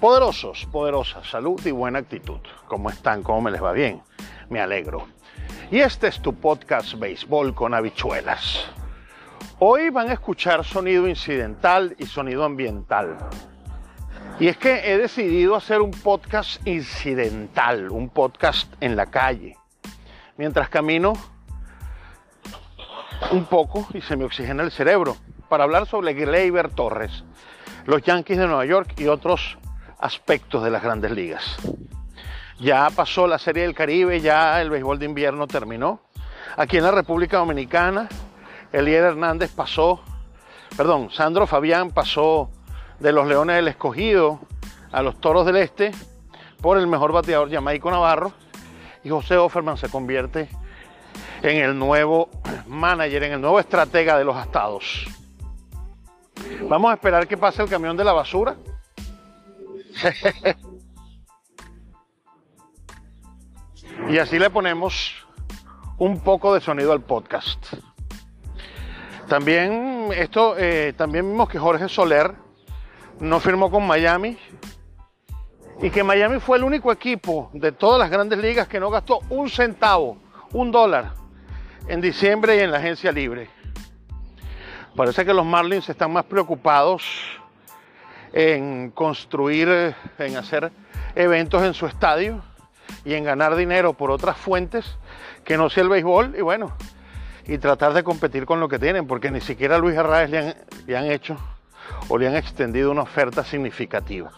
Poderosos, poderosas, salud y buena actitud. ¿Cómo están? ¿Cómo me les va bien? Me alegro. Y este es tu podcast Béisbol con habichuelas. Hoy van a escuchar sonido incidental y sonido ambiental. Y es que he decidido hacer un podcast incidental, un podcast en la calle. Mientras camino un poco y se me oxigena el cerebro para hablar sobre Gleyber Torres, los Yankees de Nueva York y otros aspectos de las grandes ligas. Ya pasó la Serie del Caribe, ya el béisbol de invierno terminó. Aquí en la República Dominicana, Elier Hernández pasó, perdón, Sandro Fabián pasó de los Leones del Escogido a los Toros del Este por el mejor bateador Jamaico Navarro y José Offerman se convierte en el nuevo manager, en el nuevo estratega de los estados. Vamos a esperar que pase el camión de la basura y así le ponemos un poco de sonido al podcast. También esto, eh, también vimos que Jorge Soler no firmó con Miami y que Miami fue el único equipo de todas las grandes ligas que no gastó un centavo, un dólar en diciembre y en la agencia libre. Parece que los Marlins están más preocupados en construir, en hacer eventos en su estadio y en ganar dinero por otras fuentes que no sea el béisbol y bueno, y tratar de competir con lo que tienen, porque ni siquiera a Luis Arraez le han, le han hecho o le han extendido una oferta significativa.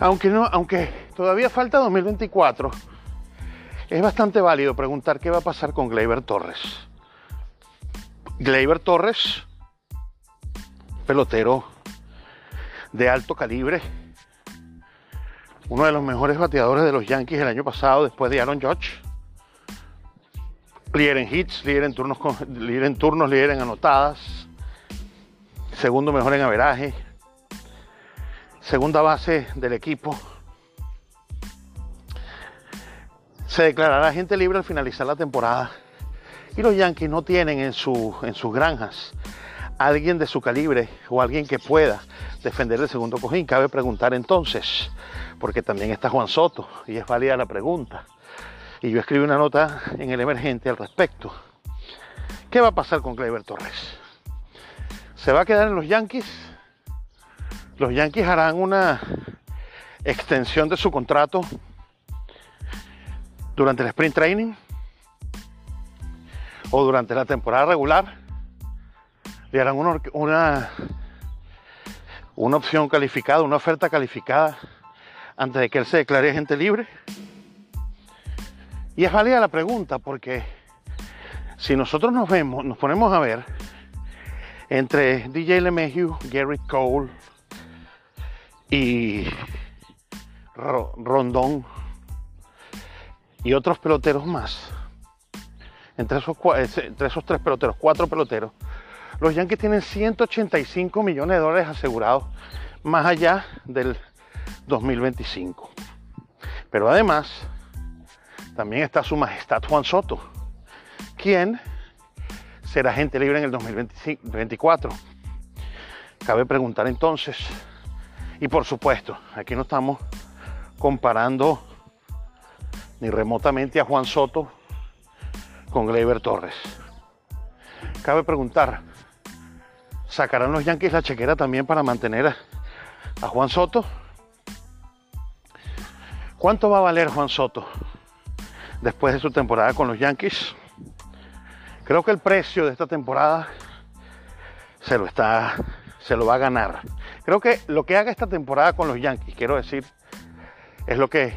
Aunque, no, aunque todavía falta 2024, es bastante válido preguntar qué va a pasar con Gleyber Torres. Gleyber Torres pelotero de alto calibre, uno de los mejores bateadores de los Yankees el año pasado después de Aaron Judge. Líder en hits, líder en turnos, líder en turnos, líder en anotadas, segundo mejor en averaje, segunda base del equipo. Se declarará gente libre al finalizar la temporada y los Yankees no tienen en, su, en sus granjas alguien de su calibre o alguien que pueda defender el segundo cojín. Cabe preguntar entonces, porque también está Juan Soto y es válida la pregunta. Y yo escribí una nota en el emergente al respecto. ¿Qué va a pasar con Gleyber Torres? ¿Se va a quedar en los Yankees? Los Yankees harán una extensión de su contrato durante el sprint training o durante la temporada regular le harán una, una, una opción calificada, una oferta calificada antes de que él se declare agente libre? Y es válida la pregunta porque si nosotros nos vemos, nos ponemos a ver entre DJ LeMahieu, Gary Cole y Rondón y otros peloteros más, entre entre esos tres peloteros, cuatro peloteros, los Yankees tienen 185 millones de dólares asegurados más allá del 2025. Pero además, también está su majestad Juan Soto, quien será agente libre en el 2024. Cabe preguntar entonces, y por supuesto, aquí no estamos comparando ni remotamente a Juan Soto con Gleyber Torres. Cabe preguntar, ¿Sacarán los Yankees la chequera también para mantener a, Juan Soto? ¿Cuánto va a valer Juan Soto después de su temporada con los Yankees? Creo que el precio de esta temporada se lo está se lo va a ganar. Creo que lo que haga esta temporada con los Yankees, quiero decir, es lo que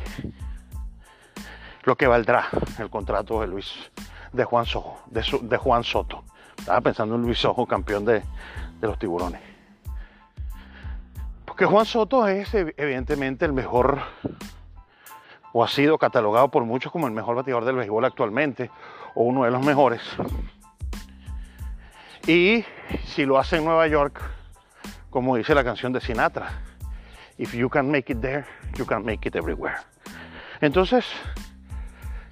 lo que valdrá el contrato de Luis, de Juan Soto, de, Juan Soto. Estaba pensando en Luis Sojo, campeón de, de los tiburones. Porque Juan Soto es evidentemente el mejor, o ha sido catalogado por muchos como el mejor bateador del béisbol actualmente, o uno de los mejores. Y si lo hace en Nueva York, como dice la canción de Sinatra, if you can make it there, you can make it everywhere. Entonces,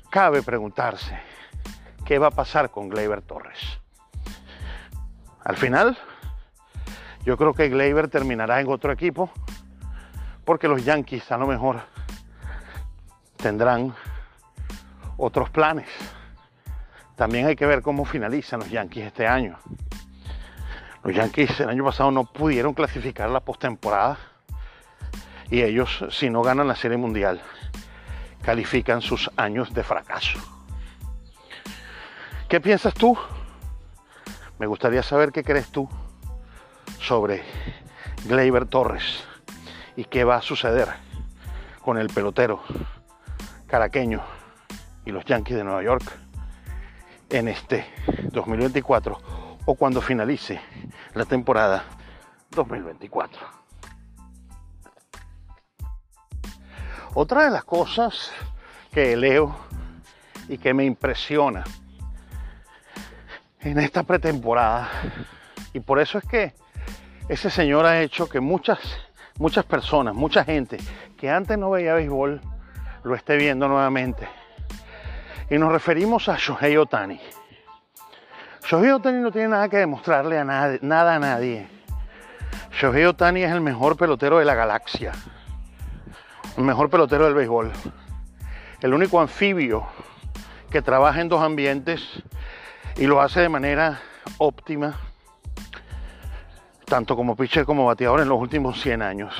cabe preguntarse, ¿qué va a pasar con Gleyber Torres? Al final, yo creo que Gleyber terminará en otro equipo, porque los Yankees a lo mejor tendrán otros planes. También hay que ver cómo finalizan los Yankees este año. Los Yankees el año pasado no pudieron clasificar la postemporada y ellos, si no ganan la Serie Mundial, califican sus años de fracaso. ¿Qué piensas tú? Me gustaría saber qué crees tú sobre Gleyber Torres y qué va a suceder con el pelotero caraqueño y los Yankees de Nueva York en este 2024 o cuando finalice la temporada 2024. Otra de las cosas que leo y que me impresiona en esta pretemporada, y por eso es que ese señor ha hecho que muchas, muchas personas, mucha gente que antes no veía béisbol, lo esté viendo nuevamente. Y nos referimos a Shohei Otani. Shohei Otani no tiene nada que demostrarle a nadie, nada a nadie. Shohei Otani es el mejor pelotero de la galaxia. El mejor pelotero del béisbol. El único anfibio que trabaja en dos ambientes y lo hace de manera óptima tanto como pitcher como bateador en los últimos 100 años.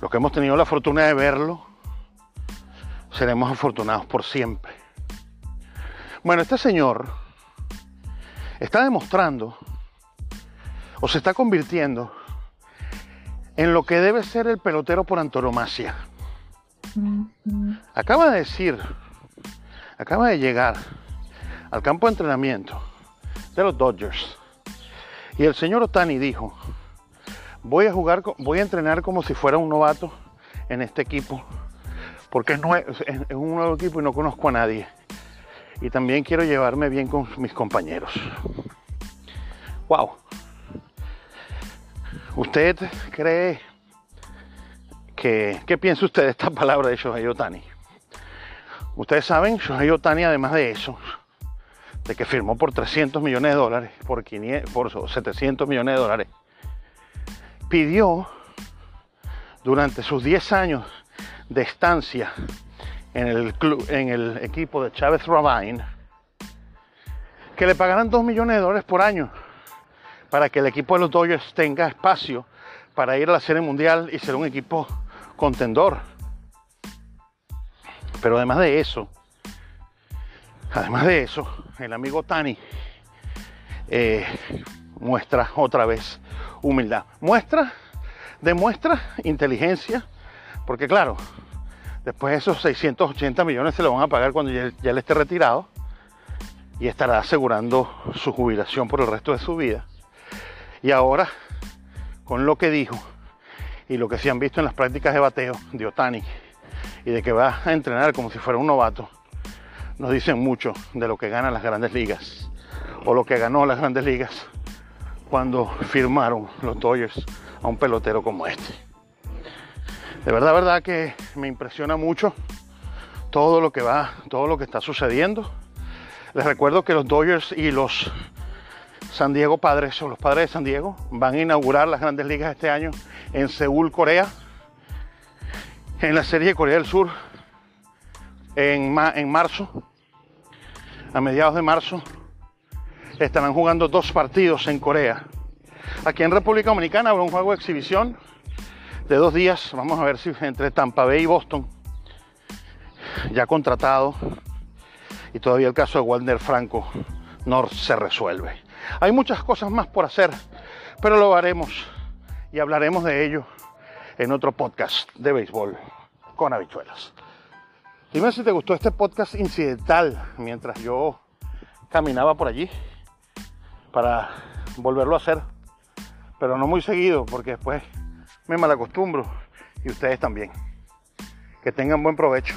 Los que hemos tenido la fortuna de verlo, seremos afortunados por siempre. Bueno, este señor está demostrando o se está convirtiendo en lo que debe ser el pelotero por antonomasia. Acaba de decir, acaba de llegar al campo de entrenamiento de los Dodgers y el señor Otani dijo, voy a jugar, voy a entrenar como si fuera un novato en este equipo, porque es, un nuevo equipo y no conozco a nadie. Y también quiero llevarme bien con mis compañeros. Wow. ¿Usted cree que, qué piensa usted de esta palabra de Shohei Otani? Ustedes saben, Shohei Otani, además de eso, de que firmó por 300 millones de dólares, por, 500, por 700 millones de dólares, pidió durante sus 10 años de estancia en el, club, en el equipo de Chávez Ravine que le pagaran 2 millones de dólares por año para que el equipo de los Dodgers tenga espacio para ir a la Serie Mundial y ser un equipo contendor. Pero además de eso, Además de eso, el amigo Tani eh, muestra otra vez humildad. Muestra, demuestra inteligencia, porque claro, después de esos 680 millones se lo van a pagar cuando ya, ya esté retirado y estará asegurando su jubilación por el resto de su vida. Y ahora, con lo que dijo y lo que se han visto en las prácticas de bateo de Otani y de que va a entrenar como si fuera un novato, nos dicen mucho de lo que ganan las grandes ligas o lo que ganó las grandes ligas cuando firmaron los Dodgers a un pelotero como este. De verdad, verdad que me impresiona mucho todo lo que va, todo lo que está sucediendo. Les recuerdo que los Dodgers y los San Diego Padres o los Padres de San Diego van a inaugurar las grandes ligas este año en Seúl, Corea, en la serie de Corea del Sur en, en marzo, a mediados de marzo, estarán jugando dos partidos en Corea. Aquí en República Dominicana habrá un juego de exhibición de dos días. Vamos a ver si entre Tampa Bay y Boston, ya contratado, y todavía el caso de Walter Franco no se resuelve. Hay muchas cosas más por hacer, pero lo haremos y hablaremos de ello en otro podcast de béisbol con habichuelas. Dime si te gustó este podcast incidental mientras yo caminaba por allí para volverlo a hacer, pero no muy seguido porque después me malacostumbro y ustedes también. Que tengan buen provecho.